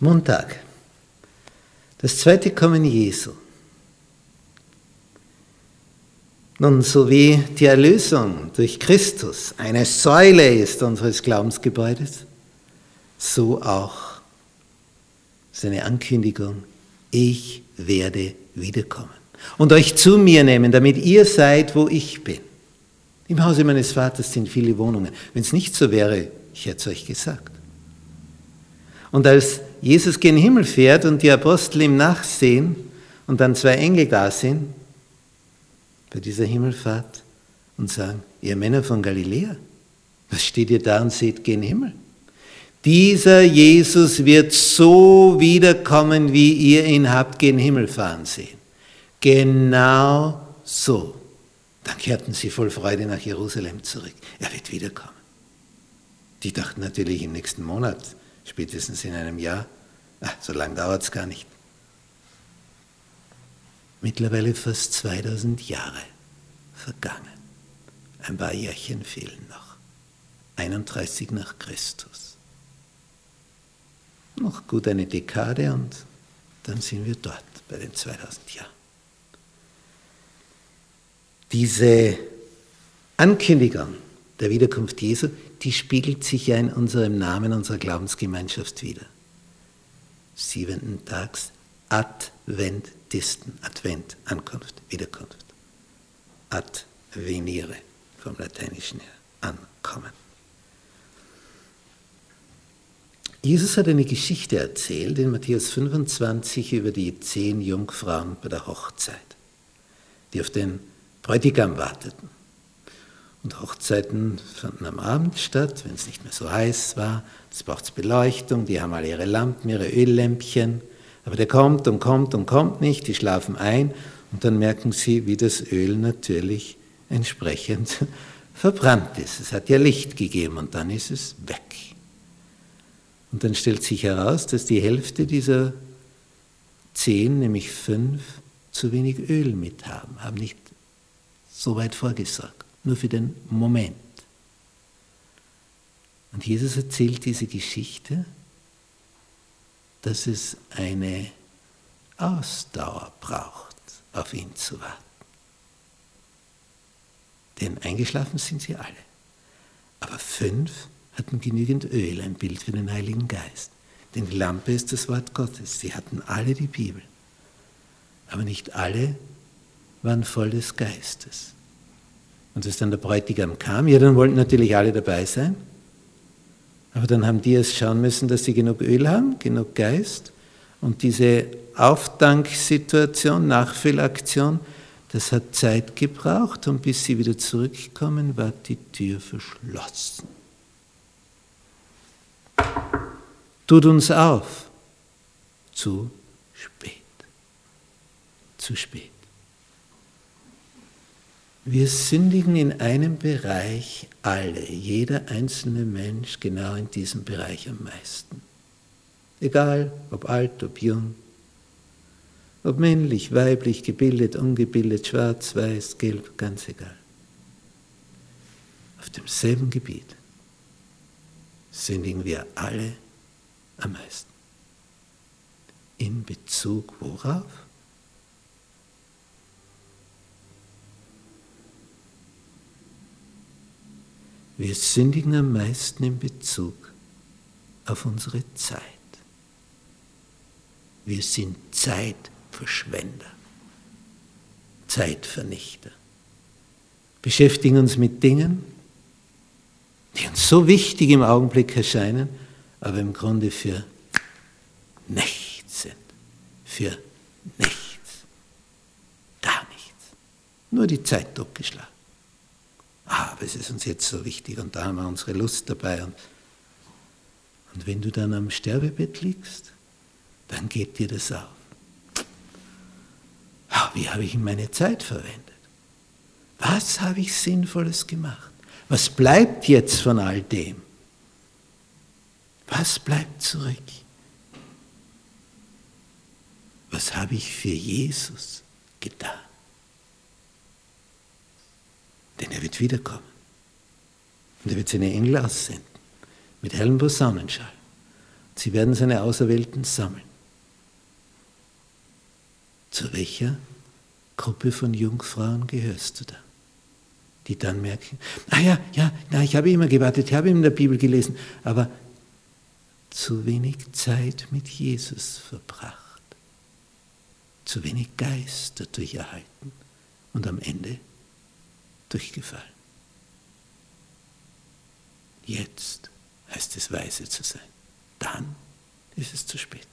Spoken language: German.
Montag. Das zweite Kommen Jesu. Nun, so wie die Erlösung durch Christus eine Säule ist unseres Glaubensgebäudes, so auch seine Ankündigung, ich werde wiederkommen und euch zu mir nehmen, damit ihr seid, wo ich bin. Im Hause meines Vaters sind viele Wohnungen. Wenn es nicht so wäre, ich hätte es euch gesagt. Und als Jesus gen Himmel fährt und die Apostel ihm nachsehen und dann zwei Engel da sind, bei dieser Himmelfahrt und sagen, ihr Männer von Galiläa, was steht ihr da und seht gen Himmel? Dieser Jesus wird so wiederkommen, wie ihr ihn habt gen Himmel fahren sehen. Genau so. Dann kehrten sie voll Freude nach Jerusalem zurück. Er wird wiederkommen. Die dachten natürlich im nächsten Monat, spätestens in einem Jahr. Ach, so lange dauert es gar nicht. Mittlerweile fast 2000 Jahre vergangen. Ein paar Jährchen fehlen noch. 31 nach Christus. Noch gut eine Dekade und dann sind wir dort bei den 2000 Jahren. Diese Ankündigung der Wiederkunft Jesu, die spiegelt sich ja in unserem Namen unserer Glaubensgemeinschaft wieder. Siebenten Tags Adventisten, Advent, Ankunft, Wiederkunft. Advenire, vom Lateinischen her, ankommen. Jesus hat eine Geschichte erzählt in Matthäus 25 über die zehn Jungfrauen bei der Hochzeit, die auf den Bräutigam warteten. Und Hochzeiten fanden am Abend statt, wenn es nicht mehr so heiß war. Es braucht Beleuchtung, die haben alle ihre Lampen, ihre Öllämpchen. Aber der kommt und kommt und kommt nicht, die schlafen ein und dann merken sie, wie das Öl natürlich entsprechend verbrannt ist. Es hat ja Licht gegeben und dann ist es weg. Und dann stellt sich heraus, dass die Hälfte dieser zehn, nämlich fünf, zu wenig Öl mit haben, haben nicht so weit vorgesorgt, nur für den Moment. Und Jesus erzählt diese Geschichte, dass es eine Ausdauer braucht, auf ihn zu warten. Denn eingeschlafen sind sie alle. Aber fünf hatten genügend Öl, ein Bild für den Heiligen Geist. Denn die Lampe ist das Wort Gottes. Sie hatten alle die Bibel. Aber nicht alle waren voll des Geistes. Und als dann der Bräutigam kam, ja, dann wollten natürlich alle dabei sein. Aber dann haben die erst schauen müssen, dass sie genug Öl haben, genug Geist. Und diese Aufdanksituation, Nachfüllaktion, das hat Zeit gebraucht und bis sie wieder zurückkommen, war die Tür verschlossen. Tut uns auf. Zu spät. Zu spät. Wir sündigen in einem Bereich alle, jeder einzelne Mensch genau in diesem Bereich am meisten. Egal, ob alt, ob jung, ob männlich, weiblich, gebildet, ungebildet, schwarz, weiß, gelb, ganz egal. Auf demselben Gebiet sündigen wir alle am meisten. In Bezug worauf? Wir sündigen am meisten in Bezug auf unsere Zeit. Wir sind Zeitverschwender, Zeitvernichter. Beschäftigen uns mit Dingen, die uns so wichtig im Augenblick erscheinen, aber im Grunde für nichts sind. Für nichts. Gar nichts. Nur die Zeit totgeschlagen aber es ist uns jetzt so wichtig und da haben wir unsere Lust dabei. Und, und wenn du dann am Sterbebett liegst, dann geht dir das auf. Ah, wie habe ich meine Zeit verwendet? Was habe ich Sinnvolles gemacht? Was bleibt jetzt von all dem? Was bleibt zurück? Was habe ich für Jesus getan? Denn er wird wiederkommen. Und er wird seine Engel aussenden mit hellem Posaunenschall. Sie werden seine Auserwählten sammeln. Zu welcher Gruppe von Jungfrauen gehörst du da? Die dann merken, ah ja, ja, na, ich habe immer gewartet, ich habe in der Bibel gelesen, aber zu wenig Zeit mit Jesus verbracht, zu wenig Geist dadurch erhalten und am Ende durchgefallen. Jetzt heißt es weise zu sein. Dann ist es zu spät.